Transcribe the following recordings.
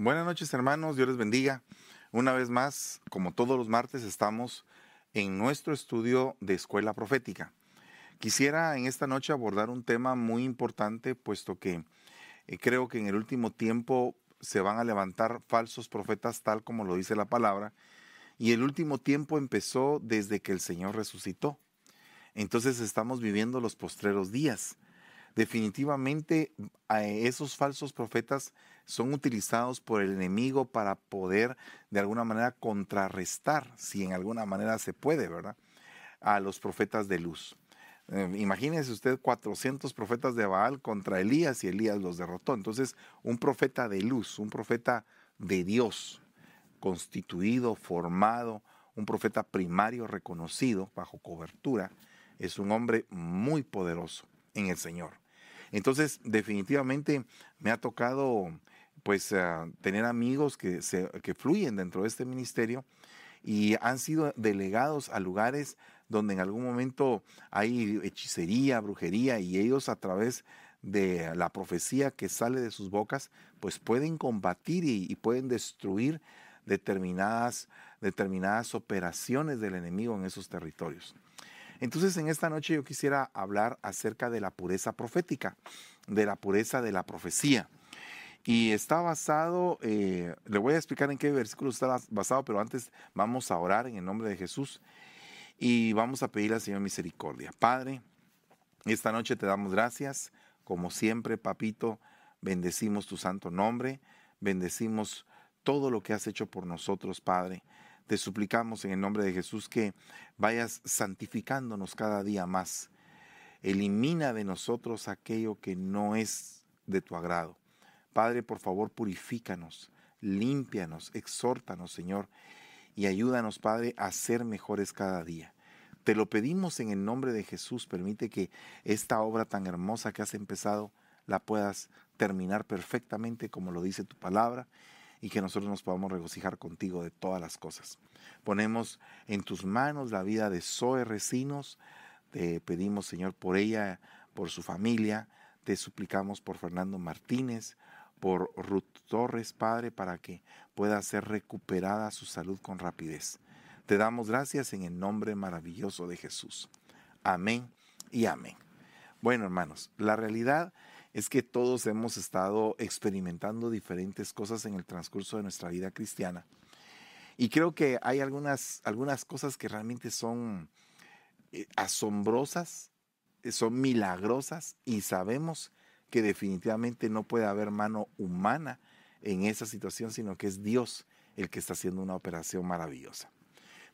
Buenas noches hermanos, Dios les bendiga. Una vez más, como todos los martes, estamos en nuestro estudio de escuela profética. Quisiera en esta noche abordar un tema muy importante, puesto que eh, creo que en el último tiempo se van a levantar falsos profetas tal como lo dice la palabra, y el último tiempo empezó desde que el Señor resucitó. Entonces estamos viviendo los postreros días definitivamente esos falsos profetas son utilizados por el enemigo para poder de alguna manera contrarrestar, si en alguna manera se puede, ¿verdad? A los profetas de luz. Eh, imagínese usted 400 profetas de Baal contra Elías y Elías los derrotó. Entonces, un profeta de luz, un profeta de Dios, constituido, formado, un profeta primario reconocido bajo cobertura, es un hombre muy poderoso en el Señor. Entonces, definitivamente me ha tocado pues ah, tener amigos que, se, que fluyen dentro de este ministerio y han sido delegados a lugares donde en algún momento hay hechicería, brujería y ellos a través de la profecía que sale de sus bocas, pues pueden combatir y, y pueden destruir determinadas, determinadas operaciones del enemigo en esos territorios. Entonces en esta noche yo quisiera hablar acerca de la pureza profética, de la pureza de la profecía. Y está basado, eh, le voy a explicar en qué versículo está basado, pero antes vamos a orar en el nombre de Jesús y vamos a pedir al Señor misericordia. Padre, esta noche te damos gracias, como siempre, papito, bendecimos tu santo nombre, bendecimos todo lo que has hecho por nosotros, Padre. Te suplicamos en el nombre de Jesús que vayas santificándonos cada día más. Elimina de nosotros aquello que no es de tu agrado. Padre, por favor, purifícanos, límpianos, exhórtanos, Señor, y ayúdanos, Padre, a ser mejores cada día. Te lo pedimos en el nombre de Jesús. Permite que esta obra tan hermosa que has empezado la puedas terminar perfectamente como lo dice tu palabra y que nosotros nos podamos regocijar contigo de todas las cosas. Ponemos en tus manos la vida de Zoe Recinos, te pedimos Señor por ella, por su familia, te suplicamos por Fernando Martínez, por Ruth Torres, Padre, para que pueda ser recuperada su salud con rapidez. Te damos gracias en el nombre maravilloso de Jesús. Amén y amén. Bueno, hermanos, la realidad es que todos hemos estado experimentando diferentes cosas en el transcurso de nuestra vida cristiana. Y creo que hay algunas, algunas cosas que realmente son eh, asombrosas, eh, son milagrosas y sabemos que definitivamente no puede haber mano humana en esa situación, sino que es Dios el que está haciendo una operación maravillosa.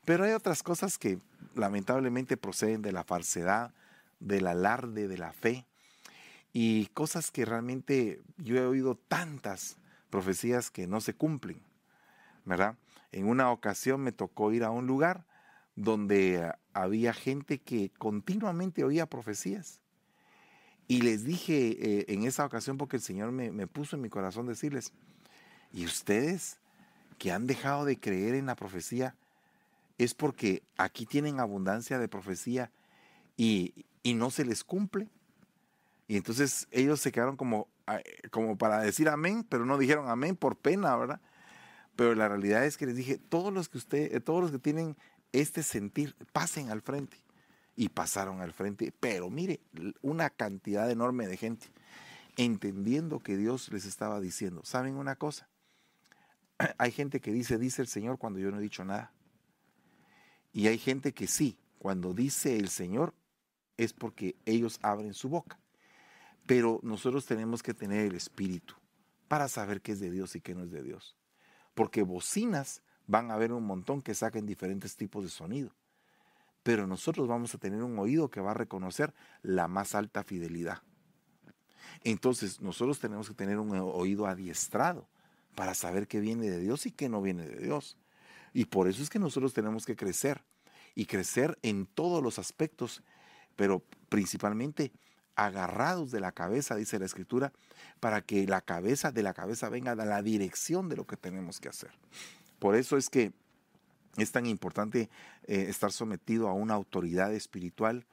Pero hay otras cosas que lamentablemente proceden de la falsedad, del alarde de la fe, y cosas que realmente yo he oído tantas profecías que no se cumplen, ¿verdad? En una ocasión me tocó ir a un lugar donde había gente que continuamente oía profecías. Y les dije eh, en esa ocasión, porque el Señor me, me puso en mi corazón decirles, ¿y ustedes que han dejado de creer en la profecía, es porque aquí tienen abundancia de profecía y, y no se les cumple? Y entonces ellos se quedaron como, como para decir amén, pero no dijeron amén por pena, ¿verdad? Pero la realidad es que les dije, todos los que usted, eh, todos los que tienen este sentir, pasen al frente. Y pasaron al frente. Pero mire, una cantidad enorme de gente, entendiendo que Dios les estaba diciendo, ¿saben una cosa? Hay gente que dice, dice el Señor cuando yo no he dicho nada. Y hay gente que sí, cuando dice el Señor es porque ellos abren su boca. Pero nosotros tenemos que tener el espíritu para saber qué es de Dios y qué no es de Dios. Porque bocinas van a haber un montón que saquen diferentes tipos de sonido. Pero nosotros vamos a tener un oído que va a reconocer la más alta fidelidad. Entonces nosotros tenemos que tener un oído adiestrado para saber qué viene de Dios y qué no viene de Dios. Y por eso es que nosotros tenemos que crecer y crecer en todos los aspectos, pero principalmente agarrados de la cabeza, dice la escritura, para que la cabeza de la cabeza venga a la dirección de lo que tenemos que hacer. Por eso es que es tan importante eh, estar sometido a una autoridad espiritual,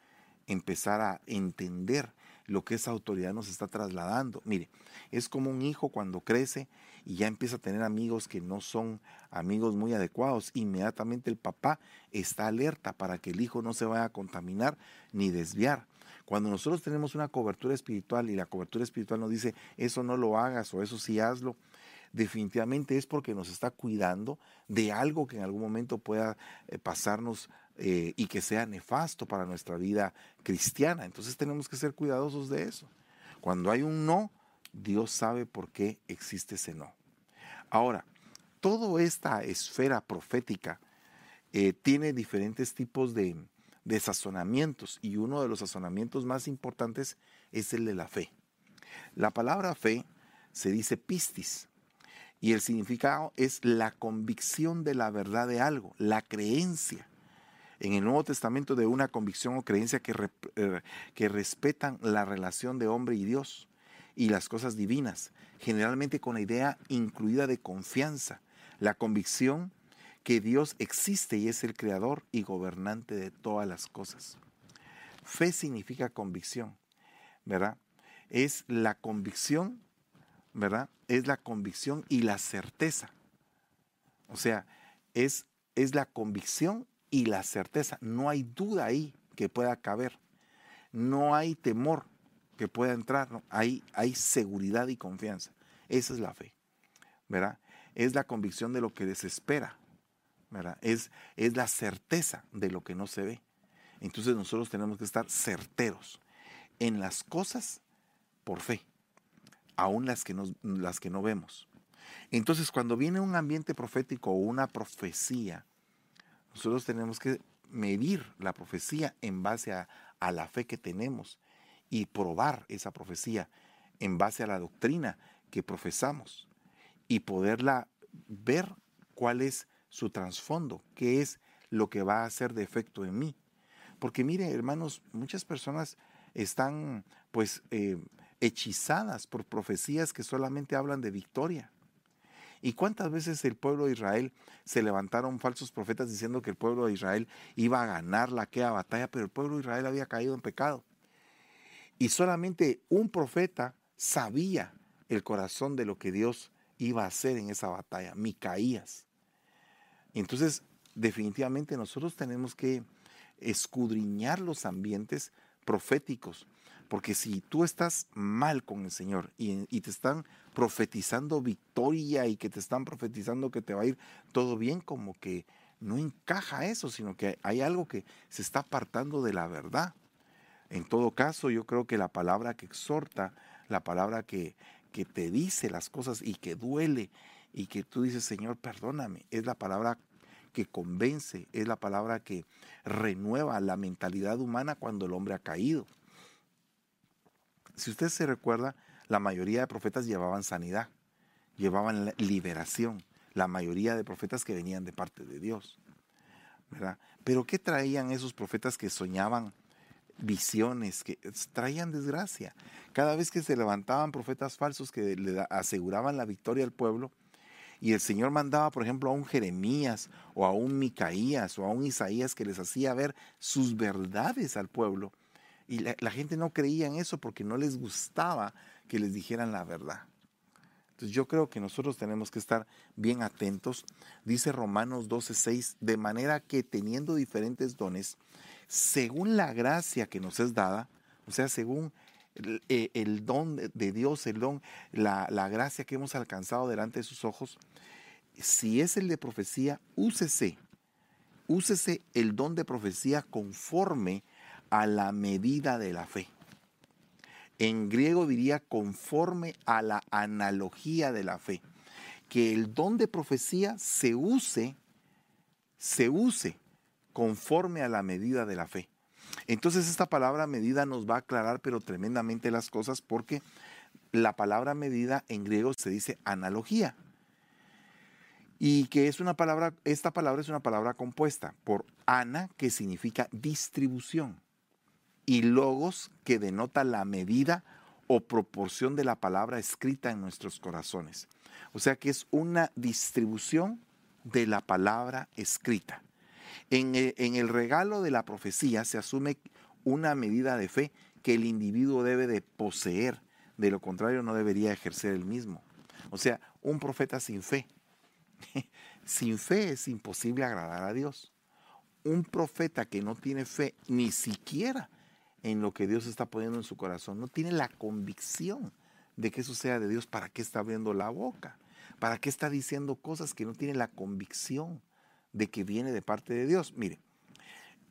empezar a entender lo que esa autoridad nos está trasladando. Mire, es como un hijo cuando crece y ya empieza a tener amigos que no son amigos muy adecuados, inmediatamente el papá está alerta para que el hijo no se vaya a contaminar ni desviar. Cuando nosotros tenemos una cobertura espiritual y la cobertura espiritual nos dice, eso no lo hagas o eso sí hazlo, definitivamente es porque nos está cuidando de algo que en algún momento pueda eh, pasarnos eh, y que sea nefasto para nuestra vida cristiana. Entonces tenemos que ser cuidadosos de eso. Cuando hay un no, Dios sabe por qué existe ese no. Ahora, toda esta esfera profética eh, tiene diferentes tipos de, de sazonamientos y uno de los sazonamientos más importantes es el de la fe. La palabra fe se dice pistis y el significado es la convicción de la verdad de algo, la creencia. En el Nuevo Testamento de una convicción o creencia que, eh, que respetan la relación de hombre y Dios y las cosas divinas, generalmente con la idea incluida de confianza, la convicción que Dios existe y es el creador y gobernante de todas las cosas. Fe significa convicción, ¿verdad? Es la convicción ¿verdad? Es la convicción y la certeza. O sea, es, es la convicción y la certeza. No hay duda ahí que pueda caber. No hay temor que pueda entrar. ¿no? Hay, hay seguridad y confianza. Esa es la fe. ¿Verdad? Es la convicción de lo que desespera. Es, es la certeza de lo que no se ve. Entonces nosotros tenemos que estar certeros en las cosas por fe aún las que, las que no vemos. Entonces, cuando viene un ambiente profético o una profecía, nosotros tenemos que medir la profecía en base a, a la fe que tenemos y probar esa profecía en base a la doctrina que profesamos y poderla ver cuál es su trasfondo, qué es lo que va a hacer de efecto en mí. Porque mire, hermanos, muchas personas están pues eh, hechizadas por profecías que solamente hablan de victoria. ¿Y cuántas veces el pueblo de Israel se levantaron falsos profetas diciendo que el pueblo de Israel iba a ganar la aquella batalla, pero el pueblo de Israel había caído en pecado? Y solamente un profeta sabía el corazón de lo que Dios iba a hacer en esa batalla, Micaías. Entonces, definitivamente nosotros tenemos que escudriñar los ambientes proféticos porque si tú estás mal con el Señor y, te están profetizando victoria y que te están profetizando que te va a ir todo bien, como que no encaja eso, sino que hay algo que se está apartando de la verdad. En todo caso, yo creo que la palabra que exhorta, la palabra que, que te dice las cosas y que duele y que tú dices, Señor, perdóname, es la palabra que convence, es la palabra que renueva la mentalidad humana cuando el hombre ha caído. Si usted se recuerda, la mayoría de profetas llevaban sanidad, llevaban liberación, la mayoría de profetas que venían de parte de Dios. ¿verdad? Pero ¿qué traían esos profetas que soñaban visiones, que traían desgracia? Cada vez que se levantaban profetas falsos que le aseguraban la victoria al pueblo, y el Señor mandaba, por ejemplo, a un Jeremías o a un Micaías o a un Isaías que les hacía ver sus verdades al pueblo, y la, gente no creía en eso porque no les gustaba que les dijeran la verdad. Entonces yo creo que nosotros tenemos que estar bien atentos. Dice Romanos 12:6, de manera que teniendo diferentes dones, según la gracia que nos es dada, o sea, según el, eh, don de Dios, el don, la, la, gracia que hemos alcanzado delante de sus ojos, si es el de profecía, úsese, úsese el don de profecía conforme a la medida de la fe. En griego diría conforme a la analogía de la fe. Que el don de profecía se use, se use conforme a la medida de la fe. Entonces esta palabra medida nos va a aclarar pero tremendamente las cosas porque la palabra medida en griego se dice analogía. Y que es una palabra, esta palabra es una palabra compuesta por ana, que significa distribución y logos que denota la medida o proporción de la palabra escrita en nuestros corazones. O sea que es una distribución de la palabra escrita. En el, en el regalo de la profecía se asume una medida de fe que el individuo debe de poseer, de lo contrario no debería ejercer el mismo. O sea, un profeta sin fe. sin fe es imposible agradar a Dios. Un profeta que no tiene fe ni siquiera en lo que Dios está poniendo en su corazón, no tiene la convicción de que eso sea de Dios, ¿para qué está abriendo la boca? ¿Para qué está diciendo cosas que no tiene la convicción de que viene de parte de Dios? Mire,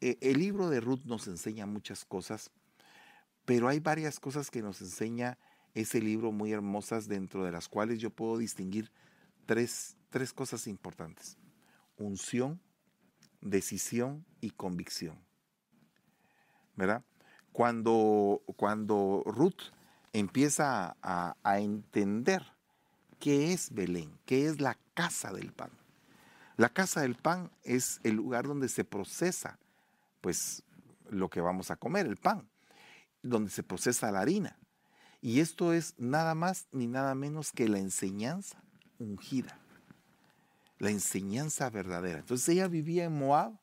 eh, el libro de Ruth nos enseña muchas cosas, pero hay varias cosas que nos enseña ese libro muy hermosas dentro de las cuales yo puedo distinguir tres, tres cosas importantes. Unción, decisión y convicción. ¿Verdad? Cuando, cuando Ruth empieza a, a, entender qué es Belén, qué es la casa del pan. La casa del pan es el lugar donde se procesa pues lo que vamos a comer, el pan, donde se procesa la harina. Y esto es nada más ni nada menos que la enseñanza ungida, la enseñanza verdadera. Entonces ella vivía en Moab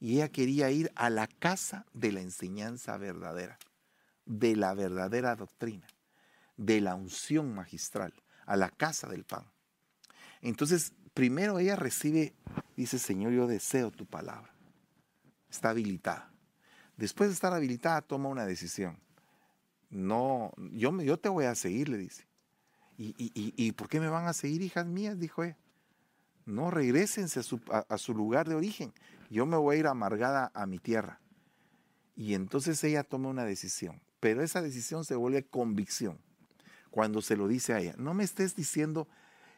y ella quería ir a la casa de la enseñanza verdadera, de la verdadera doctrina, de la unción magistral, a la casa del pan. Entonces, primero ella recibe, dice, Señor, yo deseo tu palabra está habilitada. Después de estar habilitada, toma una decisión. No, yo, te voy a seguir, le dice. ¿Y, y, y, por qué me van a seguir, hijas mías? Dijo ella. No, regresense a su, a su lugar de origen. Yo me voy a ir amargada a mi tierra. Y entonces ella toma una decisión. Pero esa decisión se vuelve convicción cuando se lo dice a ella. No me estés diciendo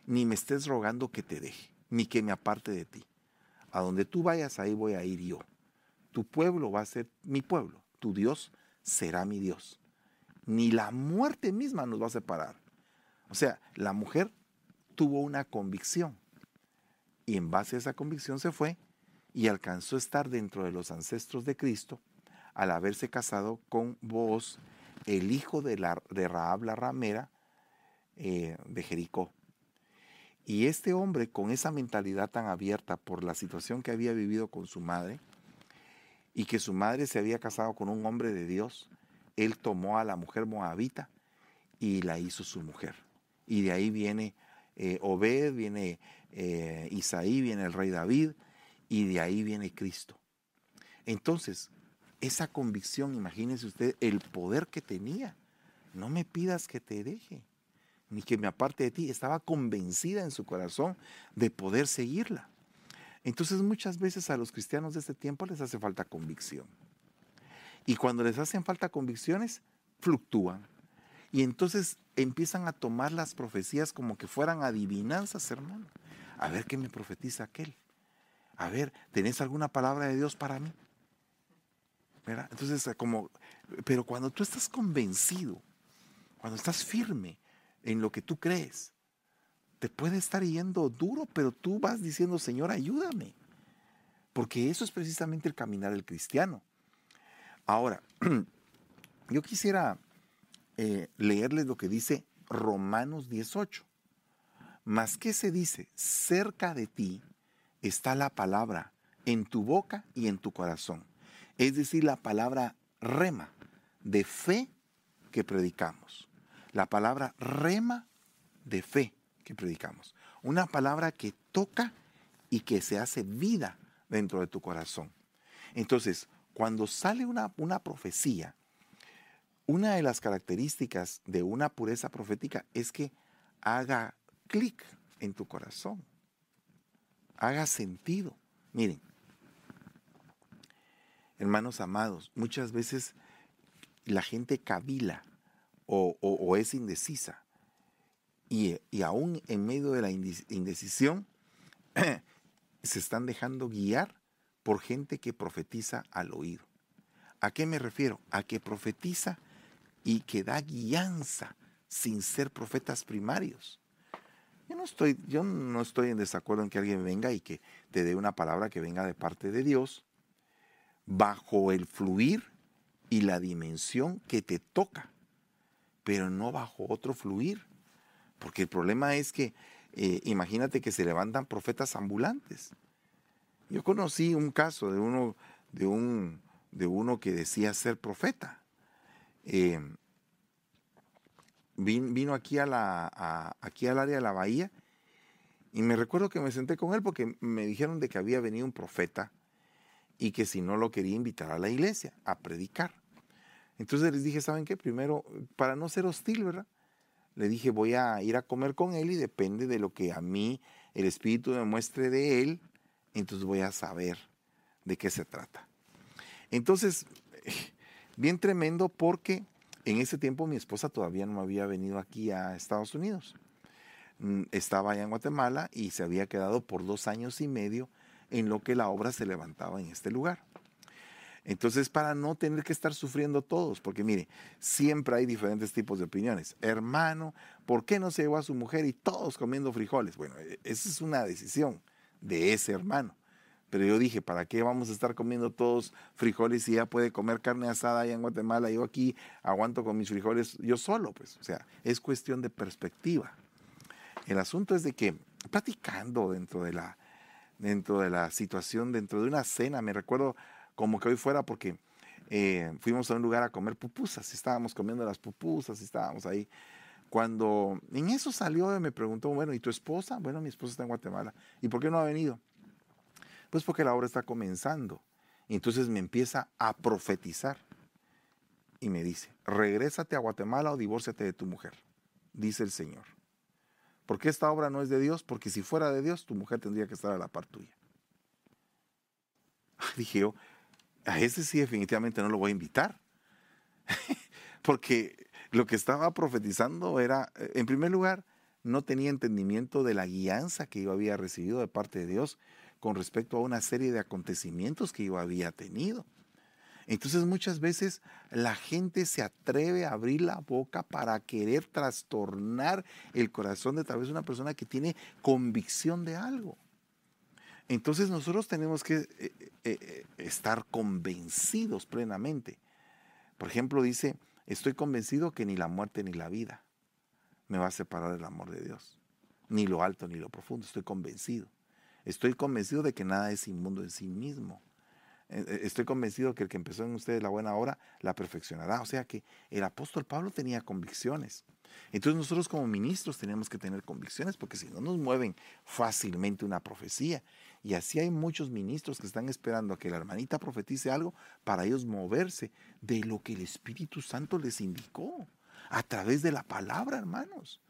ni me estés rogando que te deje, ni que me aparte de ti. A donde tú vayas, ahí voy a ir yo. Tu pueblo va a ser mi pueblo, tu Dios será mi Dios. Ni la muerte misma nos va a separar. O sea, la mujer tuvo una convicción y en base a esa convicción se fue y alcanzó a estar dentro de los ancestros de Cristo al haberse casado con vos, el hijo de, la, de Raab la ramera eh, de Jericó. Y este hombre, con esa mentalidad tan abierta por la situación que había vivido con su madre, y que su madre se había casado con un hombre de Dios, él tomó a la mujer moabita y la hizo su mujer. Y de ahí viene eh, Obed, viene eh, Isaí, viene el rey David, y de ahí viene Cristo. Entonces, esa convicción, imagínese usted el poder que tenía. No me pidas que te deje, ni que me aparte de ti. Estaba convencida en su corazón de poder seguirla. Entonces muchas veces a los cristianos de este tiempo les hace falta convicción. Y cuando les hacen falta convicciones, fluctúan. Y entonces empiezan a tomar las profecías como que fueran adivinanzas, hermano. A ver qué me profetiza aquel. A ver, ¿tenés alguna palabra de Dios para mí? Entonces, como, pero cuando tú estás convencido, cuando estás firme en lo que tú crees, te puede estar yendo duro, pero tú vas diciendo, Señor, ayúdame. Porque eso es precisamente el caminar del cristiano. Ahora, yo quisiera eh, leerles lo que dice Romanos 18. Más que se dice, cerca de ti está la palabra en tu boca y en tu corazón. Es decir, la palabra rema, de fe que predicamos. La palabra rema de fe predicamos. Una palabra que toca y que se hace vida dentro de tu corazón. Entonces, cuando sale una, una profecía, una de las características de una pureza profética es que haga clic en tu corazón, haga sentido. Miren, hermanos amados, muchas veces la gente cavila o es indecisa y, aún en medio de la indecisión, se están dejando guiar por gente que profetiza al oído. ¿A qué me refiero? A que profetiza y que da guianza sin ser profetas primarios. Yo no estoy, yo no estoy en desacuerdo en que alguien venga y que te dé una palabra que venga de parte de Dios bajo el fluir y la dimensión que te toca, pero no bajo otro fluir. Porque el problema es que, eh, imagínate que se levantan profetas ambulantes. Yo conocí un caso de uno, de un, de uno que decía ser profeta. Eh, vino aquí, aquí al área de la bahía y me recuerdo que me senté con él porque me dijeron de que había venido un profeta y que si no lo quería invitar a la iglesia a predicar. Entonces les dije, ¿saben qué? Primero, para no ser hostil, ¿verdad? Le dije, voy a ir a comer con él y depende de lo que a mí el Espíritu me muestre de él, entonces voy a saber de qué se trata. Entonces, bien tremendo porque en ese tiempo mi esposa todavía no había venido aquí a Estados Unidos. Mm, estaba allá en Guatemala y se había quedado por dos años y medio en lo que la obra se levantaba en este lugar. Entonces, para no tener que estar sufriendo todos, porque mire, siempre hay diferentes tipos de opiniones. Hermano, ¿por qué no se llevó a su mujer y todos comiendo frijoles? Bueno, e, esa es una decisión de ese hermano. Pero yo dije, ¿para qué vamos a estar comiendo todos frijoles si ya puede comer carne asada allá en Guatemala? Yo aquí aguanto con mis frijoles yo solo, pues. O sea, es cuestión de perspectiva. El asunto es de que platicando dentro de la, dentro de la situación, dentro de una cena, me recuerdo como que hoy fuera porque eh, fuimos a un lugar a comer pupusas, y estábamos comiendo las pupusas, y estábamos ahí. Cuando en eso salió, me preguntó, bueno, ¿y tu esposa? Bueno, mi esposa está en Guatemala. ¿Y por qué no ha venido? Pues porque la obra está comenzando. Y entonces me empieza a profetizar. Y me dice, regrésate a Guatemala o divórciate de tu mujer, dice el Señor. ¿Por qué esta obra no es de Dios? Porque si fuera de Dios, tu mujer tendría que estar a la par tuya. Dije yo, a ese sí definitivamente no lo voy a invitar. Porque lo que estaba profetizando era, en primer lugar, no tenía entendimiento de la guianza que yo había recibido de parte de Dios con respecto a una serie de acontecimientos que yo había tenido. Entonces muchas veces la gente se atreve a abrir la boca para querer trastornar el corazón de tal vez una persona que tiene convicción de algo. Entonces nosotros tenemos que eh, eh, eh, estar convencidos plenamente. Por ejemplo, dice, estoy convencido que ni la muerte ni la vida me va a separar del amor de Dios. Ni lo alto ni lo profundo, estoy convencido. Estoy convencido de que nada es inmundo en sí mismo. Estoy convencido que el que empezó en ustedes la buena obra la perfeccionará. O sea que el apóstol Pablo tenía convicciones. Entonces nosotros como ministros tenemos que tener convicciones porque si no nos mueven fácilmente una profecía. Y así hay muchos ministros que están esperando a que la hermanita profetice algo para ellos moverse de lo que el Espíritu Santo les indicó a través de la palabra, hermanos.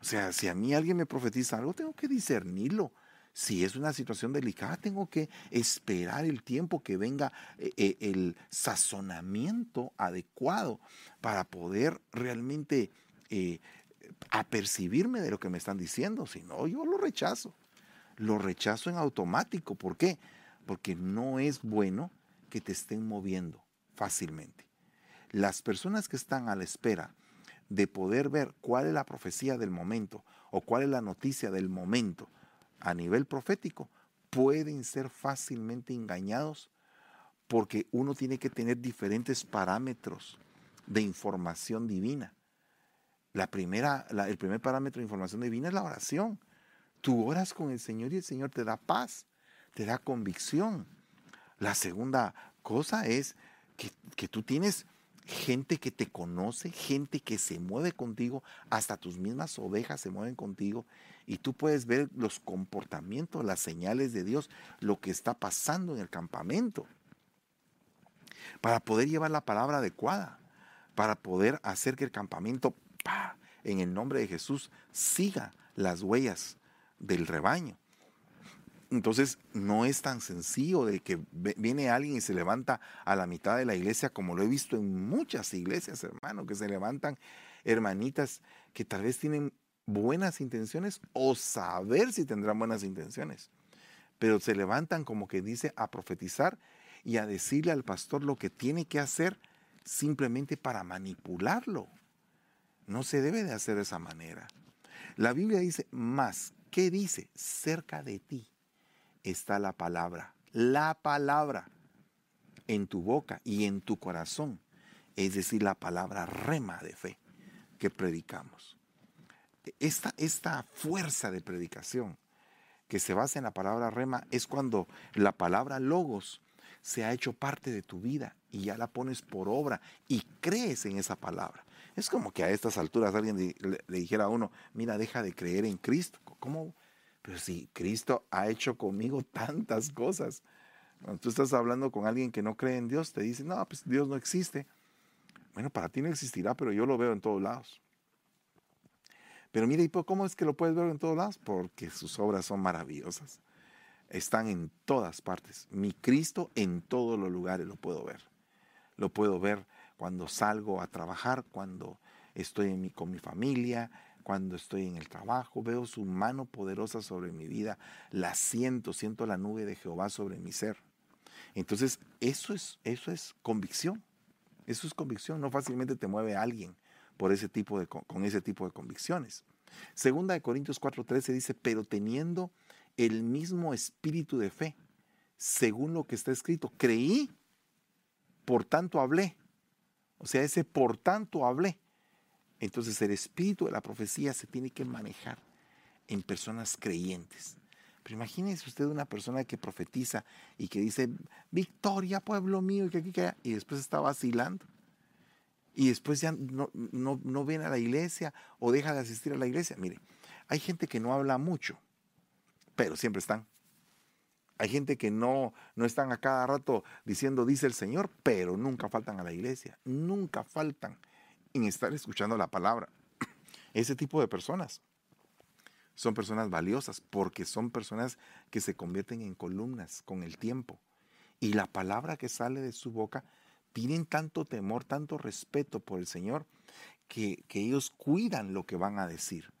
O sea, si a mí alguien me profetiza algo, tengo que discernirlo si es una situación delicada, tengo que esperar el tiempo que venga eh, eh, el sazonamiento adecuado para poder realmente eh, apercibirme de lo que me están diciendo. Si no, yo lo rechazo. Lo rechazo en automático. ¿Por qué? Porque no es bueno que te estén moviendo fácilmente. Las personas que están a la espera de poder ver cuál es la profecía del momento o cuál es la noticia del momento, a nivel profético pueden ser fácilmente engañados porque uno tiene que tener diferentes parámetros de información divina. La primera, el primer parámetro de información divina es la oración. Tú oras con el Señor y el Señor te da paz, te da convicción. La segunda cosa es que, que tú tienes gente que te conoce, gente que se mueve contigo, hasta tus mismas ovejas se mueven contigo y tú puedes ver los comportamientos, las señales de Dios, lo que está pasando en el campamento, para poder llevar la palabra adecuada, para poder hacer que el campamento, en el nombre de Jesús, siga las huellas del rebaño. Entonces no es tan sencillo de que viene alguien y se levanta a la mitad de la iglesia, como lo he visto en muchas iglesias, hermano, que se levantan hermanitas que tal vez tienen buenas intenciones o saber si tendrán buenas intenciones, pero se levantan como que dice a profetizar y a decirle al pastor lo que tiene que hacer simplemente para manipularlo. No se debe de hacer de esa manera. La Biblia dice más, ¿qué dice? Cerca de ti está la palabra. La palabra en tu boca y en tu corazón. Es decir, la palabra rema de fe que predicamos. Esta, esta fuerza de predicación que se basa en la palabra rema es cuando la palabra logos se ha hecho parte de tu vida y ya la pones por obra y crees en esa palabra. Es como que a estas alturas alguien le, dijera a uno, mira, deja de creer en Cristo. ¿Cómo? Pero si Cristo ha hecho conmigo tantas cosas. Cuando tú estás hablando con alguien que no cree en Dios, te dice, no, pues Dios no existe. Bueno, para ti no existirá, pero yo lo veo en todos lados. Pero mire, ¿cómo es que lo puedes ver en todos lados? Porque sus obras son maravillosas. Están en todas partes. Mi Cristo en todos los lugares lo puedo ver. Lo puedo ver cuando salgo a trabajar, cuando estoy con mi familia, cuando estoy en el trabajo. Veo su mano poderosa sobre mi vida. La siento, siento la nube de Jehová sobre mi ser. Entonces, eso es, eso es convicción. Eso es convicción. No fácilmente te mueve alguien por ese tipo de, con ese tipo de convicciones. Segunda de Corintios 4:13 dice, pero teniendo el mismo espíritu de fe, según lo que está escrito, creí, por tanto hablé. O sea, ese por tanto hablé. Entonces el espíritu de la profecía se tiene que manejar en personas creyentes. Pero imagínese usted una persona que profetiza y que dice, victoria, pueblo mío, y que y después está vacilando y después ya no, no, viene a la iglesia o deja de asistir a la iglesia. Mire, hay gente que no habla mucho, pero siempre están. Hay gente que no, no están a cada rato diciendo, dice el Señor, pero nunca faltan a la iglesia, nunca faltan en estar escuchando la palabra. Ese tipo de personas son personas valiosas porque son personas que se convierten en columnas con el tiempo. Y la palabra que sale de su boca tienen tanto temor, tanto respeto por el Señor, que, ellos cuidan lo que van a decir.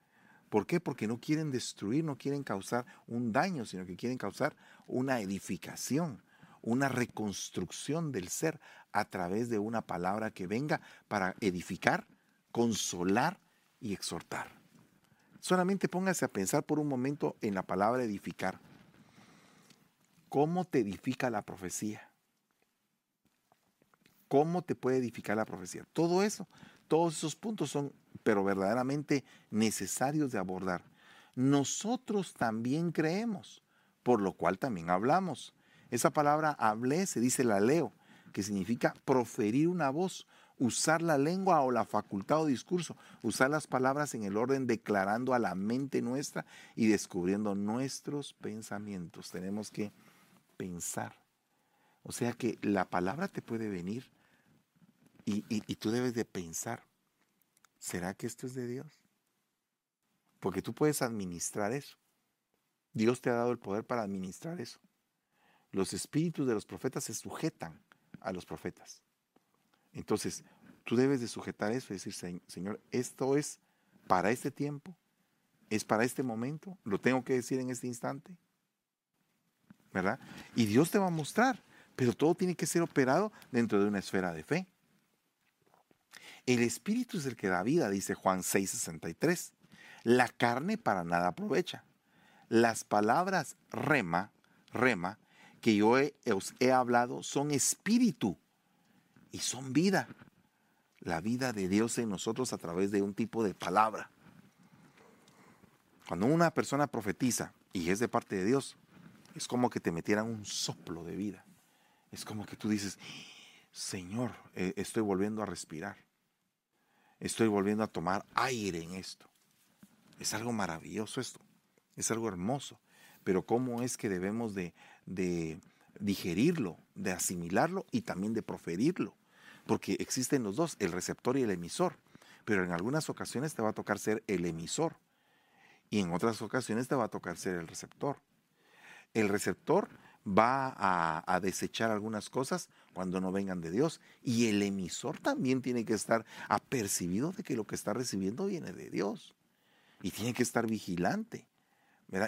¿Por qué? Porque no quieren destruir, no quieren causar un daño, sino que quieren causar una edificación, una reconstrucción del ser a través de una palabra que venga para edificar, consolar y exhortar. Solamente póngase a pensar por un momento en la palabra edificar. ¿Cómo te edifica la profecía? cómo te puede edificar la profecía. Todo eso, todos esos puntos son, pero verdaderamente necesarios de abordar. Nosotros también creemos, por lo cual también hablamos. Esa palabra hablé se dice la leo, que significa proferir una voz, usar la lengua o la facultad o discurso, usar las palabras en el orden declarando a la mente nuestra y descubriendo nuestros pensamientos. Tenemos que pensar. O sea que la palabra te puede venir y, tú debes de pensar, ¿será que esto es de Dios? Porque tú puedes administrar eso. Dios te ha dado el poder para administrar eso. Los espíritus de los profetas se sujetan a los profetas. Entonces, tú debes de sujetar eso y decir, Señor, esto es para este tiempo, es para este momento, lo tengo que decir en este instante. ¿Verdad? Y Dios te va a mostrar, pero todo tiene que ser operado dentro de una esfera de fe. El espíritu es el que da vida, dice Juan 6:63. La carne para nada aprovecha. Las palabras rema, rema, que yo os he hablado son espíritu y son vida. La vida de Dios en nosotros a través de un tipo de palabra. Cuando una persona profetiza y es de parte de Dios, es como que te metieran un soplo de vida. Es como que tú dices, Señor, eh, estoy volviendo a respirar estoy volviendo a tomar aire en esto. Es algo maravilloso esto, es algo hermoso, pero ¿cómo es que debemos de, digerirlo, de asimilarlo y también de proferirlo? Porque existen los dos, el receptor y el emisor, pero en algunas ocasiones te va a tocar ser el emisor y en otras ocasiones te va a tocar ser el receptor. El receptor va a, desechar algunas cosas cuando no vengan de Dios. Y el emisor también tiene que estar apercibido de que lo que está recibiendo viene de Dios. Y tiene que estar vigilante,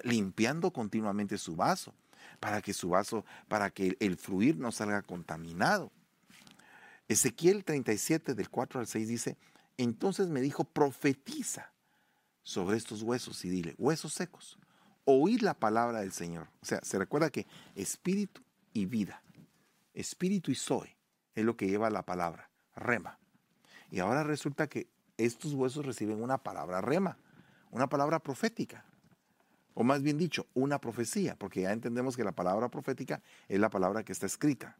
limpiando continuamente su vaso, para que su vaso, para que el fluir no salga contaminado. Ezequiel 37 del 4 al 6 dice, entonces me dijo, profetiza sobre estos huesos y dile, huesos secos, oír la palabra del Señor. O sea, se recuerda que espíritu y vida, espíritu y soy, es lo que lleva la palabra, rema. Y ahora resulta que estos huesos reciben una palabra rema, una palabra profética. O más bien dicho, una profecía, porque ya entendemos que la palabra profética es la palabra que está escrita.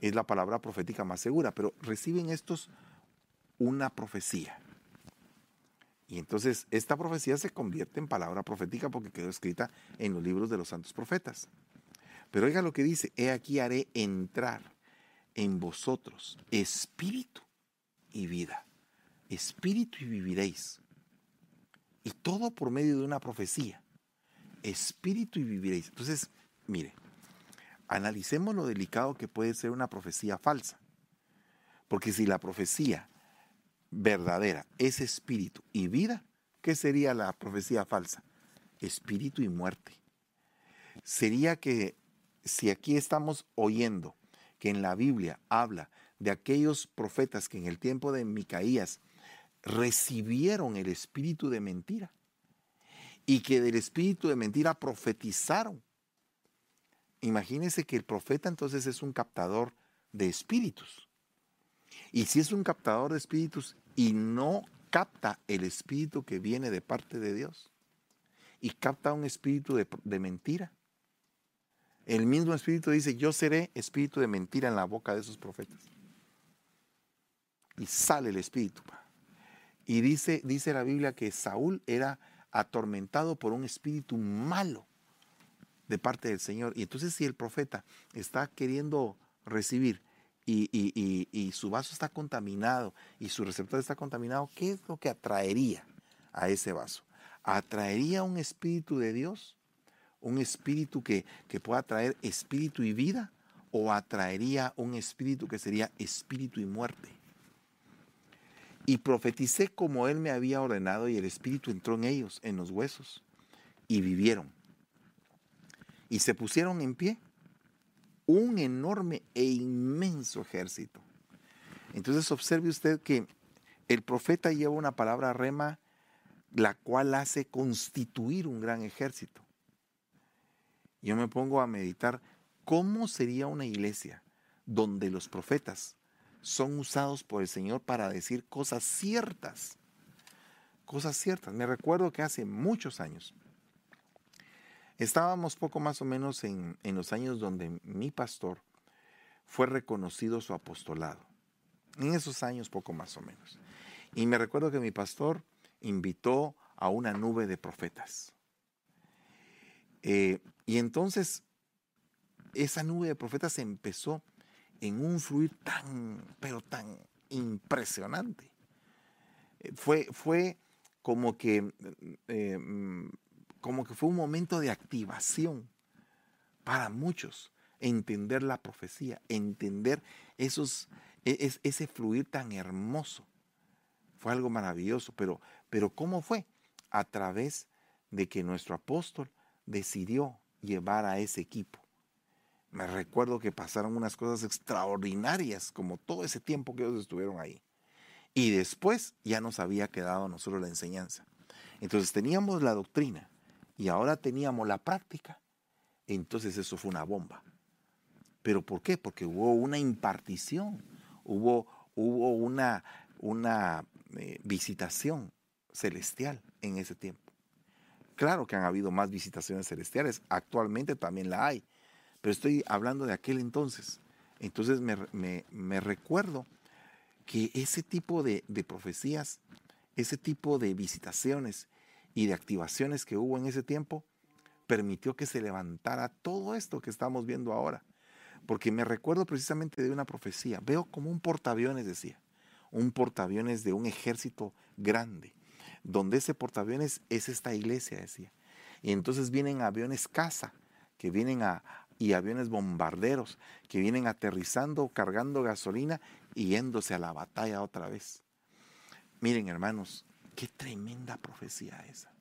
Es la palabra profética más segura, pero reciben estos una profecía. Y entonces esta profecía se convierte en palabra profética porque quedó escrita en los libros de los santos profetas. Pero oiga lo que dice, he aquí haré entrar en vosotros espíritu y vida. Espíritu y viviréis. Y todo por medio de una profecía. Espíritu y viviréis. Entonces, mire, analicemos lo delicado que puede ser una profecía falsa. Porque si la profecía verdadera es espíritu y vida, ¿qué sería la profecía falsa? Espíritu y muerte. Sería que si aquí estamos oyendo que en la Biblia habla de aquellos profetas que en el tiempo de Micaías recibieron el espíritu de mentira y que del espíritu de mentira profetizaron. Imagínense que el profeta entonces es un captador de espíritus. Y si es un captador de espíritus y no capta el espíritu que viene de parte de Dios y capta un espíritu de, de mentira, el mismo espíritu dice, yo seré espíritu de mentira en la boca de esos profetas. Y sale el espíritu. Y dice, dice la Biblia que Saúl era atormentado por un espíritu malo de parte del Señor. Y entonces si el profeta está queriendo recibir y, y, su vaso está contaminado y su receptor está contaminado, ¿qué es lo que atraería a ese vaso? ¿Atraería un espíritu de Dios? un espíritu que, pueda traer espíritu y vida o atraería un espíritu que sería espíritu y muerte. Y profeticé como él me había ordenado y el espíritu entró en ellos, en los huesos, y vivieron. Y se pusieron en pie un enorme e inmenso ejército. Entonces observe usted que el profeta lleva una palabra rema, la cual hace constituir un gran ejército yo me pongo a meditar cómo sería una iglesia donde los profetas son usados por el Señor para decir cosas ciertas. Cosas ciertas. Me recuerdo que hace muchos años estábamos poco más o menos en, en los años donde mi pastor fue reconocido su apostolado. En esos años poco más o menos. Y me recuerdo que mi pastor invitó a una nube de profetas. Eh, y entonces esa nube de profetas empezó en un fluir tan, pero tan impresionante. Eh, fue, fue como que, eh, mm, como que fue un momento de activación para muchos, entender la profecía, entender esos, e, ese fluir tan hermoso. Fue algo maravilloso, pero, pero ¿cómo fue? A través de que nuestro apóstol decidió llevar a ese equipo. Me recuerdo que pasaron unas cosas extraordinarias, como todo ese tiempo que ellos estuvieron ahí. Y después ya nos había quedado a nosotros la enseñanza. Entonces teníamos la doctrina y ahora teníamos la práctica. Entonces eso fue una bomba. ¿Pero por qué? Porque hubo una impartición, hubo, hubo una, una eh, visitación celestial en ese tiempo. Claro que han habido más visitaciones celestiales, actualmente también la hay, pero estoy hablando de aquel entonces. Entonces me, recuerdo que ese tipo de, profecías, ese tipo de visitaciones y de activaciones que hubo en ese tiempo, permitió que se levantara todo esto que estamos viendo ahora. Porque me recuerdo precisamente de una profecía, veo como un portaaviones, decía, un portaaviones de un ejército grande donde ese portaaviones es esta iglesia, decía. Y entonces vienen aviones caza, que vienen a, y aviones bombarderos, que vienen aterrizando, cargando gasolina y yéndose a la batalla otra vez. Miren, hermanos, qué tremenda profecía esa.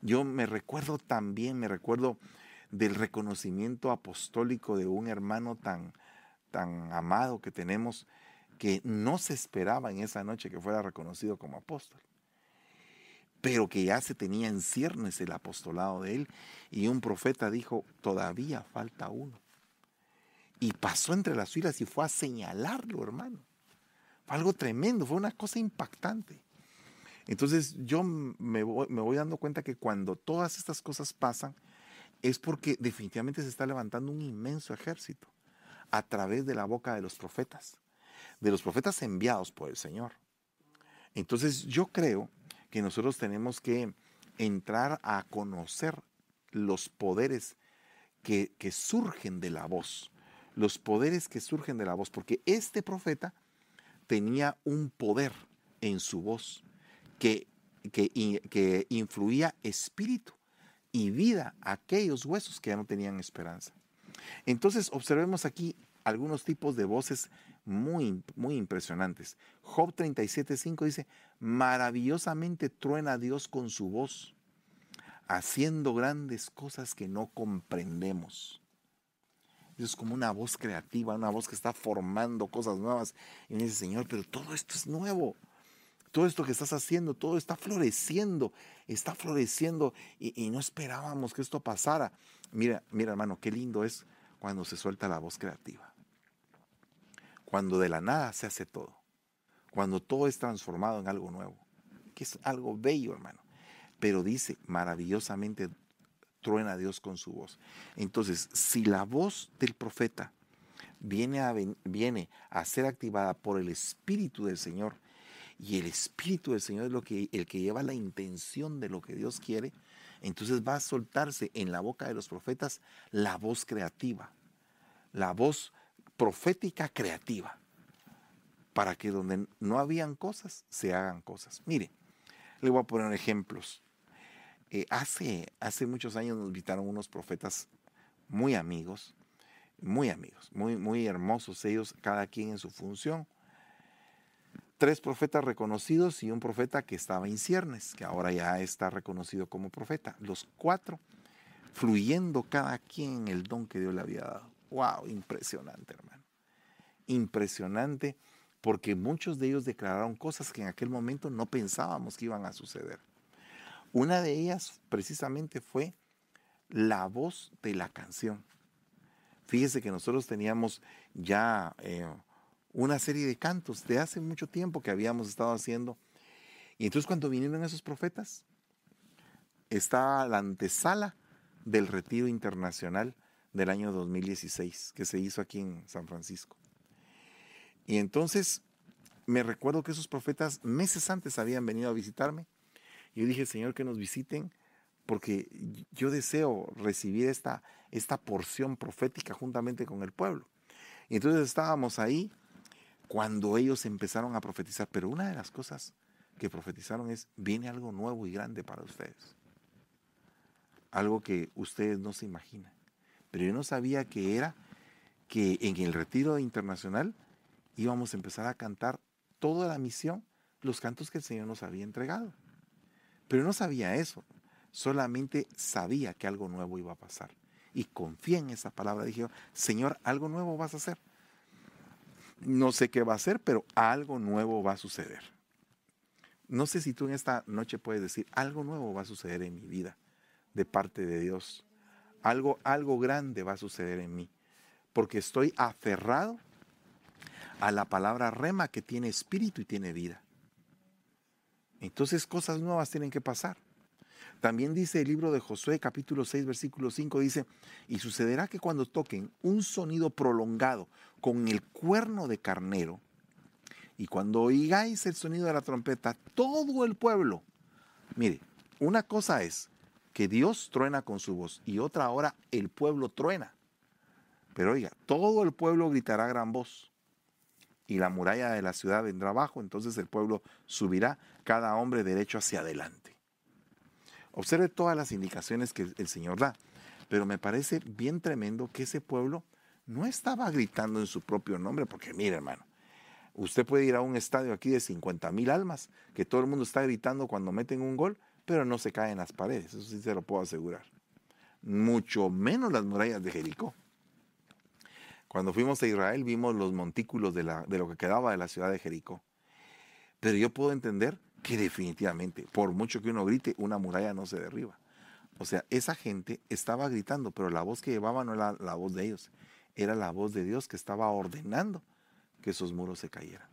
Yo me recuerdo también, me recuerdo del reconocimiento apostólico de un hermano tan, tan amado que tenemos, que no se esperaba en esa noche que fuera reconocido como apóstol pero que ya se tenía en ciernes el apostolado de él. Y un profeta dijo, todavía falta uno. Y pasó entre las filas y fue a señalarlo, hermano. Fue algo tremendo, fue una cosa impactante. Entonces yo me voy, me voy dando cuenta que cuando todas estas cosas pasan, es porque definitivamente se está levantando un inmenso ejército a través de la boca de los profetas de los profetas enviados por el Señor. Entonces yo creo que nosotros tenemos que entrar a conocer los poderes que, que, surgen de la voz, los poderes que surgen de la voz, porque este profeta tenía un poder en su voz que, que, que influía espíritu y vida a aquellos huesos que ya no tenían esperanza. Entonces observemos aquí algunos tipos de voces muy, muy impresionantes. Job 37.5 dice, maravillosamente truena Dios con su voz, haciendo grandes cosas que no comprendemos. Es como una voz creativa, una voz que está formando cosas nuevas. Y me dice, Señor, pero todo esto es nuevo. Todo esto que estás haciendo, todo está floreciendo, está floreciendo y, y no esperábamos que esto pasara. Mira, mira hermano, qué lindo es cuando se suelta la voz creativa cuando de la nada se hace todo, cuando todo es transformado en algo nuevo, que es algo bello, hermano. Pero dice, maravillosamente truena Dios con su voz. Entonces, si la voz del profeta viene a, a ser activada por el Espíritu del Señor, y el Espíritu del Señor es lo el que lleva la intención de lo que Dios quiere, entonces va a soltarse en la boca de los profetas la voz creativa, la voz profética creativa, para que donde no habían cosas, se hagan cosas. Mire, le voy a poner ejemplos. Eh, hace, hace muchos años nos visitaron unos profetas muy amigos, muy amigos, muy, muy hermosos ellos, cada quien en su función. Tres profetas reconocidos y un profeta que estaba en ciernes, que ahora ya está reconocido como profeta. Los cuatro fluyendo cada quien en el don que Dios le había dado. ¡Wow! Impresionante, hermano. Impresionante porque muchos de ellos declararon cosas que en aquel momento no pensábamos que iban a suceder. Una de ellas precisamente fue la voz de la canción. Fíjese que nosotros teníamos ya eh, una serie de cantos de hace mucho tiempo que habíamos estado haciendo. Y entonces cuando vinieron esos profetas, estaba la antesala del retiro internacional del año 2016 que se hizo aquí en San Francisco. Y entonces me recuerdo que esos profetas meses antes habían venido a visitarme. Yo dije, Señor, que nos visiten porque yo deseo recibir esta, esta porción profética juntamente con el pueblo. Y entonces estábamos ahí cuando ellos empezaron a profetizar. Pero una de las cosas que profetizaron es, viene algo nuevo y grande para ustedes. Algo que ustedes no se imaginan pero yo no sabía que era que en el retiro internacional íbamos a empezar a cantar toda la misión, los cantos que el Señor nos había entregado. Pero no sabía eso, solamente sabía que algo nuevo iba a pasar. Y confié en esa palabra. Dije, Señor, algo nuevo vas a hacer. No sé qué va a hacer, pero algo nuevo va a suceder. No sé si tú en esta noche puedes decir, algo nuevo va a suceder en mi vida de parte de Dios. Algo, algo grande va a suceder en mí, porque estoy aferrado a la palabra rema que tiene espíritu y tiene vida. Entonces cosas nuevas tienen que pasar. También dice el libro de Josué capítulo 6 versículo 5 dice, y sucederá que cuando toquen un sonido prolongado con el cuerno de carnero, y cuando oigáis el sonido de la trompeta, todo el pueblo, mire, una cosa es que Dios truena con su voz y otra hora el pueblo truena. Pero oiga, todo el pueblo gritará gran voz y la muralla de la ciudad vendrá abajo, entonces el pueblo subirá, cada hombre derecho hacia adelante. Observe todas las indicaciones que el Señor da, pero me parece bien tremendo que ese pueblo no estaba gritando en su propio nombre, porque mire hermano, usted puede ir a un estadio aquí de 50 mil almas, que todo el mundo está gritando cuando meten un gol, pero no se caen las paredes, eso sí se lo puedo asegurar. Mucho menos las murallas de Jericó. Cuando fuimos a Israel vimos los montículos de, de lo que quedaba de la ciudad de Jericó. Pero yo puedo entender que definitivamente, por mucho que uno grite, una muralla no se derriba. O sea, esa gente estaba gritando, pero la voz que llevaba no era la voz de ellos, era la voz de Dios que estaba ordenando que esos muros se cayeran.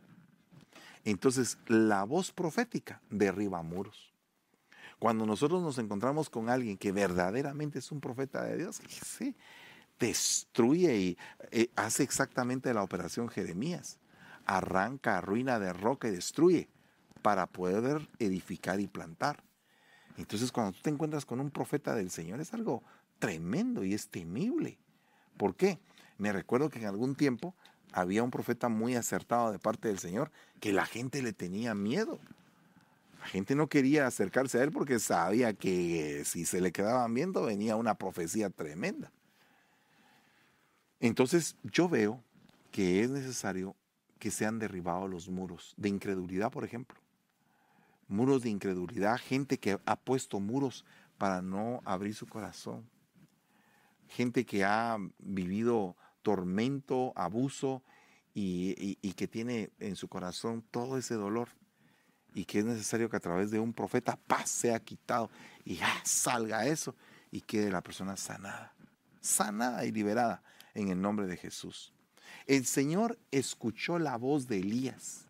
Entonces, la voz profética derriba muros. Cuando nosotros nos encontramos con alguien que verdaderamente es un profeta de Dios, sí, destruye y eh, hace exactamente la operación Jeremías. arranca, arruina, derroca y destruye para poder edificar y plantar. Entonces cuando tú te encuentras con un profeta del Señor es algo tremendo y es temible. ¿Por qué? Me recuerdo que en algún tiempo había un profeta muy acertado de parte del Señor que la gente le tenía miedo. La gente no quería acercarse a él porque sabía que si se le quedaban viendo venía una profecía tremenda. Entonces yo veo que es necesario que sean derribados los muros de incredulidad, por ejemplo. Muros de incredulidad, gente que ha puesto muros para no abrir su corazón. Gente que ha vivido tormento, abuso y, que tiene en su corazón todo ese dolor y que es necesario que a través de un profeta paz sea quitado y ya salga eso y quede la persona sanada, sanada y liberada en el nombre de Jesús. El Señor escuchó la voz de Elías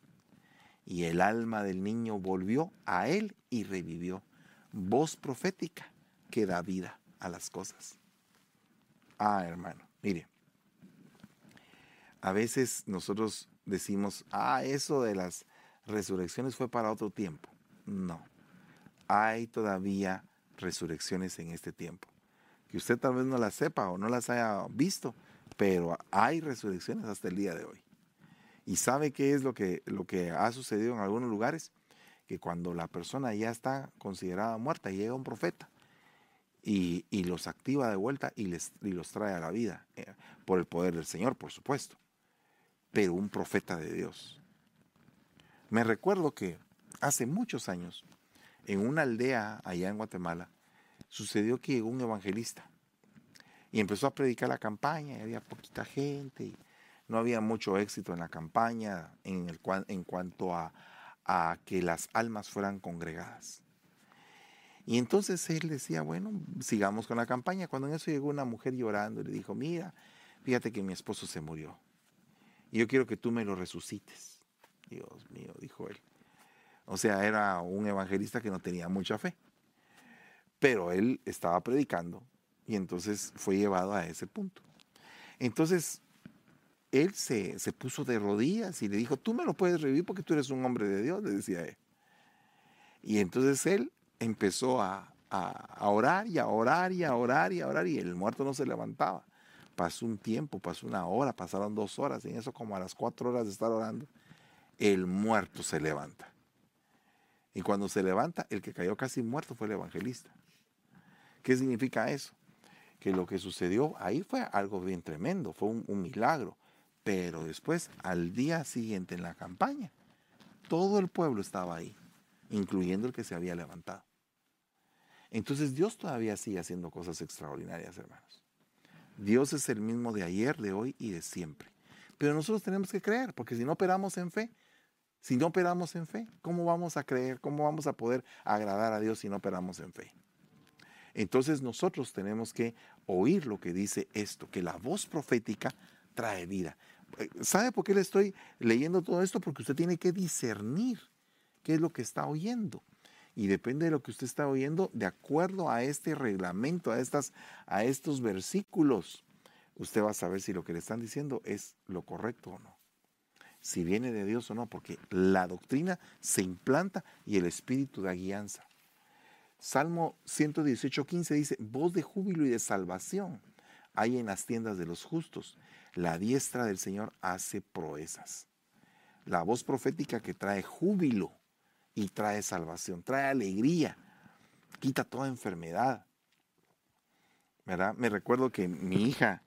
y el alma del niño volvió a él y revivió. Voz profética que da vida a las cosas. Ah, hermano, mire, a veces nosotros decimos, ah, eso de las resurrecciones fue para otro tiempo. No, hay todavía resurrecciones en este tiempo. Que usted tal vez no las sepa o no las haya visto, pero hay resurrecciones hasta el día de hoy. ¿Y sabe qué es lo que, lo que ha sucedido en algunos lugares? Que cuando la persona ya está considerada muerta, llega un profeta y, los activa de vuelta y, les, y los trae a la vida, eh, por el poder del Señor, por supuesto pero un profeta de Dios. Me recuerdo que hace muchos años, en una aldea allá en Guatemala, sucedió que llegó un evangelista y empezó a predicar la campaña y había poquita gente y no había mucho éxito en la campaña en, cuanto a, a que las almas fueran congregadas. Y entonces él decía, bueno, sigamos con la campaña. Cuando en eso llegó una mujer llorando y le dijo, mira, fíjate que mi esposo se murió y yo quiero que tú me lo resucites. Dios mío, dijo él. O sea, era un evangelista que no tenía mucha fe. Pero él estaba predicando y entonces fue llevado a ese punto. Entonces, él se, puso de rodillas y le dijo, tú me lo puedes revivir porque tú eres un hombre de Dios, le decía él. Y entonces él empezó a, a orar y a orar y a orar y a orar y el muerto no se levantaba. Pasó un tiempo, pasó una hora, pasaron dos horas, en eso como a las cuatro horas de estar orando, el muerto se levanta. Y cuando se levanta, el que cayó casi muerto fue el evangelista. ¿Qué significa eso? Que lo que sucedió ahí fue algo bien tremendo, fue un, milagro. Pero después, al día siguiente en la campaña, todo el pueblo estaba ahí, incluyendo el que se había levantado. Entonces Dios todavía sigue haciendo cosas extraordinarias, hermanos. Dios es el mismo de ayer, de hoy y de siempre. Pero nosotros tenemos que creer, porque si no operamos en fe, si no operamos en fe, ¿cómo vamos a creer? ¿Cómo vamos a poder agradar a Dios si no operamos en fe? Entonces nosotros tenemos que oír lo que dice esto, que la voz profética trae vida. Eh, ¿Sabe por qué le estoy leyendo todo esto? Porque usted tiene que discernir qué es lo que está oyendo y depende de lo que usted está oyendo, de acuerdo a este reglamento, a, estas, a estos versículos, usted va a saber si lo que le están diciendo es lo correcto o no. Si viene de Dios o no, porque la doctrina se implanta y el espíritu da guianza. Salmo 118, 15 dice, voz de júbilo y de salvación hay en las tiendas de los justos. La diestra del Señor hace proezas. La voz profética que trae júbilo y trae salvación, trae alegría, quita toda enfermedad. ¿Verdad? Me recuerdo que mi hija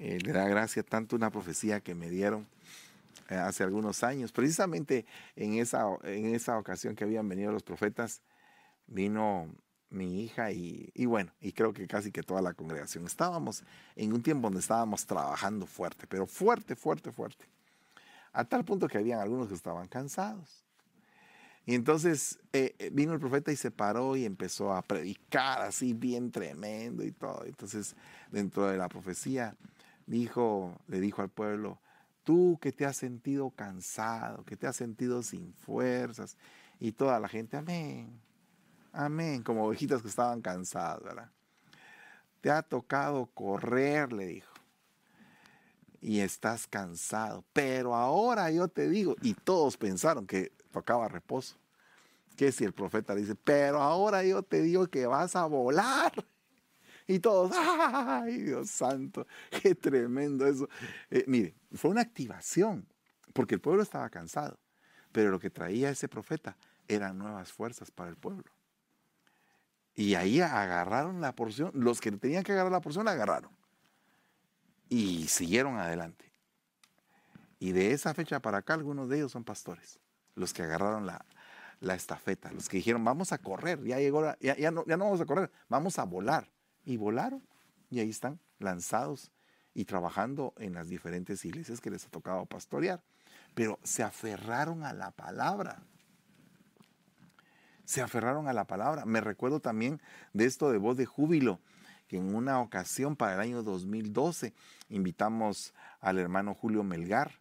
eh, le da gracia tanto una profecía que me dieron hace algunos años. Precisamente en esa, en esa ocasión que habían venido los profetas, vino mi hija y, y, bueno, y creo que casi que toda la congregación. Estábamos en un tiempo donde estábamos trabajando fuerte, pero fuerte, fuerte, fuerte. A tal punto que habían algunos que estaban cansados. Y entonces eh, eh, vino el profeta y se paró y empezó a predicar así bien tremendo y todo. Entonces, dentro de la profecía, dijo, le dijo al pueblo, tú que te has sentido cansado, que te has sentido sin fuerzas, y toda la gente, amén, amén, como ovejitas que estaban cansadas, ¿verdad? Te ha tocado correr, le dijo. y estás cansado. Pero ahora yo te digo, y todos pensaron que tocaba reposo. Que si el profeta dice, pero ahora yo te digo que vas a volar. Y todos, ¡ay, Dios santo! ¡Qué tremendo eso! Eh, mire, fue una activación, porque el pueblo estaba cansado. Pero lo que traía ese profeta eran nuevas fuerzas para el pueblo. Y ahí agarraron la porción, los que tenían que agarrar la porción la agarraron. Y siguieron adelante. Y de esa fecha para acá algunos de ellos son pastores, los que agarraron la, estafeta, los que dijeron, vamos a correr, ya llegó, ya, no, ya no vamos a correr, vamos a volar. Y volaron. Y ahí están, lanzados y trabajando en las diferentes iglesias que les ha tocado pastorear. Pero se aferraron a la palabra se aferraron a la palabra. Me recuerdo también de esto de voz de júbilo, que en una ocasión para el año 2012 invitamos al hermano Julio Melgar,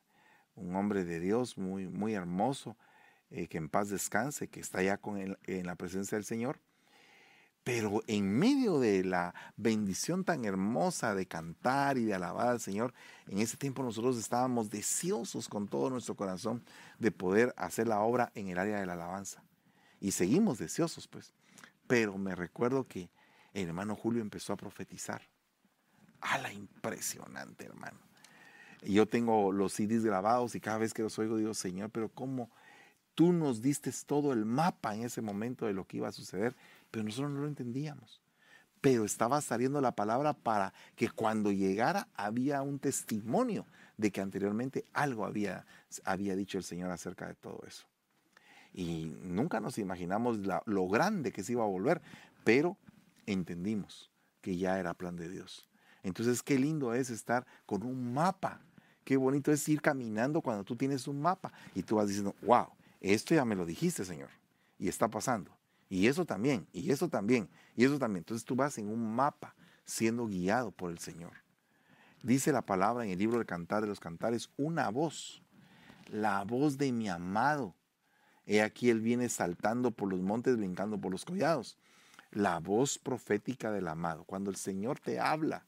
un hombre de Dios muy, muy hermoso, eh, que en paz descanse, que está ya con en la presencia del Señor. Pero en medio de la bendición tan hermosa de cantar y de alabar al Señor, en ese tiempo nosotros estábamos deseosos con todo nuestro corazón de poder hacer la obra en el área de la alabanza. Y seguimos deseosos, pues. Pero me recuerdo que el hermano Julio empezó a profetizar. A la impresionante, hermano. Yo tengo los CDs grabados y cada vez que los oigo digo, Señor, pero ¿cómo tú nos diste todo el mapa en ese momento de lo que iba a suceder? Pero nosotros no lo entendíamos. Pero estaba saliendo la palabra para que cuando llegara había un testimonio de que anteriormente algo había, había dicho el Señor acerca de todo eso y nunca nos imaginamos lo grande que se iba a volver, pero entendimos que ya era plan de Dios. Entonces, qué lindo es estar con un mapa. Qué bonito es ir caminando cuando tú tienes un mapa y tú vas diciendo, wow, esto ya me lo dijiste, Señor, y está pasando. Y eso también, y eso también, y eso también. Entonces tú vas en un mapa siendo guiado por el Señor. Dice la palabra en el libro del Cantar de los Cantares, una voz, la voz de mi amado He aquí él viene saltando por los montes, brincando por los collados. La voz profética del amado. Cuando el Señor te habla,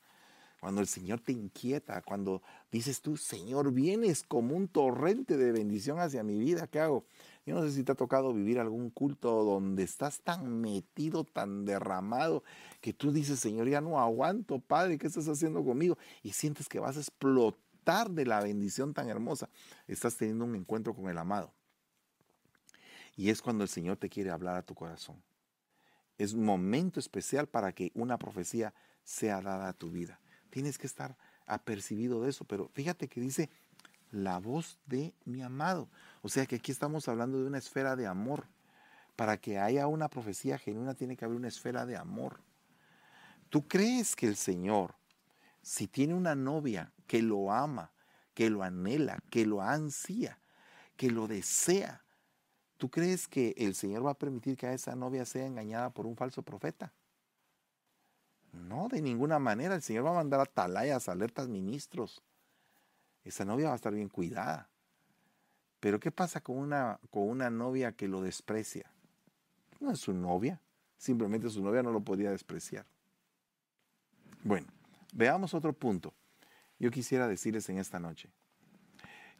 cuando el Señor te inquieta, cuando dices tú, Señor, vienes como un torrente de bendición hacia mi vida, ¿qué hago? Yo no sé si te ha tocado vivir algún culto donde estás tan metido, tan derramado, que tú dices, Señor, ya no aguanto, Padre, ¿qué estás haciendo conmigo? Y sientes que vas a explotar de la bendición tan hermosa. Estás teniendo un encuentro con el amado. Y es cuando el Señor te quiere hablar a tu corazón. Es un momento especial para que una profecía sea dada a tu vida. Tienes que estar apercibido de eso, pero fíjate que dice la voz de mi amado. O sea que aquí estamos hablando de una esfera de amor. Para que haya una profecía genuina tiene que haber una esfera de amor. ¿Tú crees que el Señor, si tiene una novia que lo ama, que lo anhela, que lo ansía, que lo desea, ¿Tú crees que el Señor va a permitir que a esa novia sea engañada por un falso profeta? No, de ninguna manera. El Señor va a mandar atalayas, alertas, ministros. Esa novia va a estar bien cuidada. Pero ¿qué pasa con una, con una novia que lo desprecia? No es su novia. Simplemente su novia no lo podía despreciar. Bueno, veamos otro punto. Yo quisiera decirles en esta noche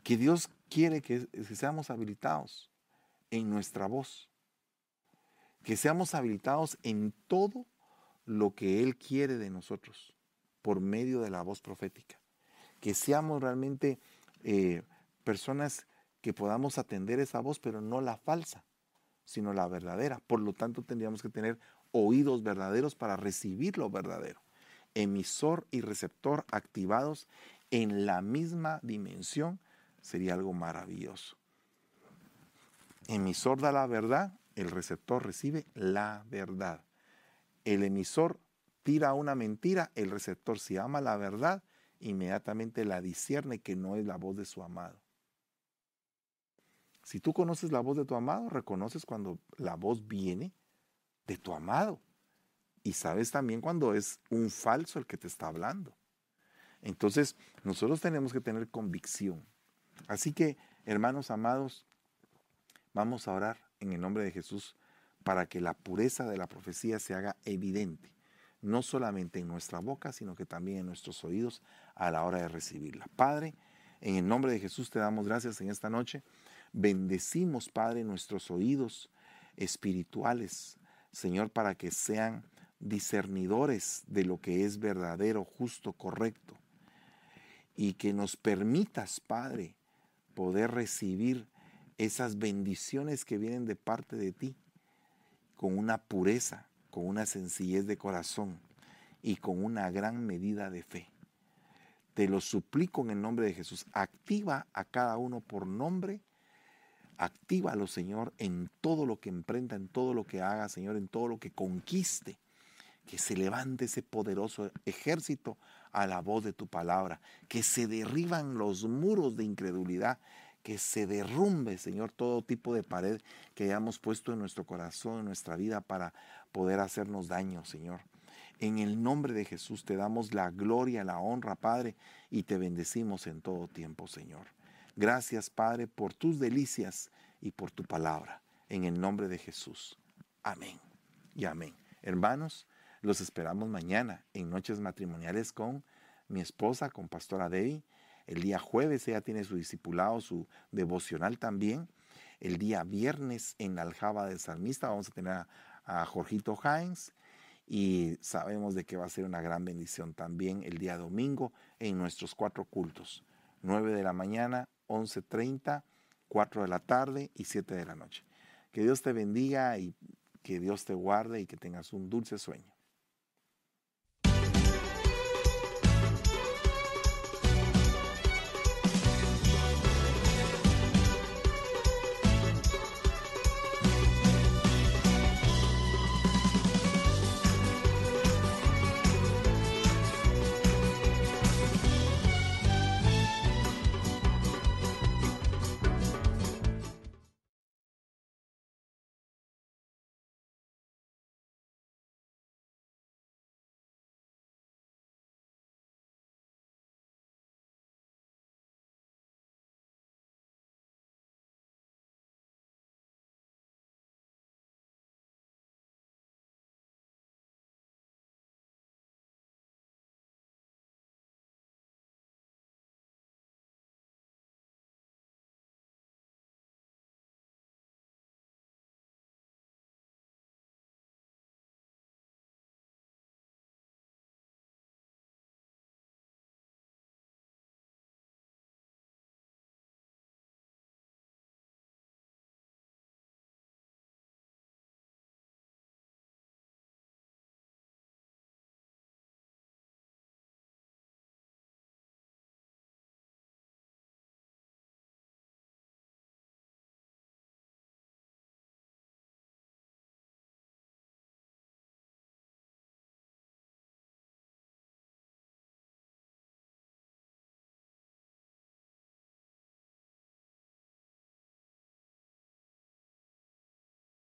que Dios quiere que seamos habilitados en nuestra voz. Que seamos habilitados en todo lo que Él quiere de nosotros por medio de la voz profética. Que seamos realmente eh, personas que podamos atender esa voz, pero no la falsa, sino la verdadera. Por lo tanto, tendríamos que tener oídos verdaderos para recibir lo verdadero. Emisor y receptor activados en la misma dimensión sería algo maravilloso emisor da la verdad, el receptor recibe la verdad. El emisor tira una mentira, el receptor si ama la verdad, inmediatamente la discierne que no es la voz de su amado. Si tú conoces la voz de tu amado, reconoces cuando la voz viene de tu amado. Y sabes también cuando es un falso el que te está hablando. Entonces, nosotros tenemos que tener convicción. Así que, hermanos amados, Vamos a orar en el nombre de Jesús para que la pureza de la profecía se haga evidente, no solamente en nuestra boca, sino que también en nuestros oídos, a la hora de recibirla. Padre, en el nombre de Jesús te damos gracias en esta noche. Bendecimos, Padre, nuestros oídos espirituales, Señor, para que sean discernidores de lo que es verdadero, justo, correcto. Y que nos permitas, Padre, poder recibir esas bendiciones que vienen de parte de ti con una pureza, con una sencillez de corazón y con una gran medida de fe. Te lo suplico en el nombre de Jesús. Activa a cada uno por nombre. Actívalo, Señor, en todo lo que emprenda, en todo lo que haga, Señor, en todo lo que conquiste. Que se levante ese poderoso ejército a la voz de tu palabra. Que se derriban los muros de incredulidad. Que se derrumbe, Señor, todo tipo de pared que hayamos puesto en nuestro corazón, en nuestra vida, para poder hacernos daño, Señor. En el nombre de Jesús te damos la gloria, la honra, Padre, y te bendecimos en todo tiempo, Señor. Gracias, Padre, por tus delicias y por tu palabra. En el nombre de Jesús. Amén y amén. Hermanos, los esperamos mañana en Noches Matrimoniales con mi esposa, con Pastora Debbie. El día jueves ella tiene su discipulado, su devocional también. El día viernes en la Aljaba del Salmista vamos a tener a, Jorgito Hines y sabemos de que va a ser una gran bendición también el día domingo en nuestros cuatro cultos, 9 de la mañana, 11.30, 4 de la tarde y 7 de la noche. Que Dios te bendiga y que Dios te guarde y que tengas un dulce sueño.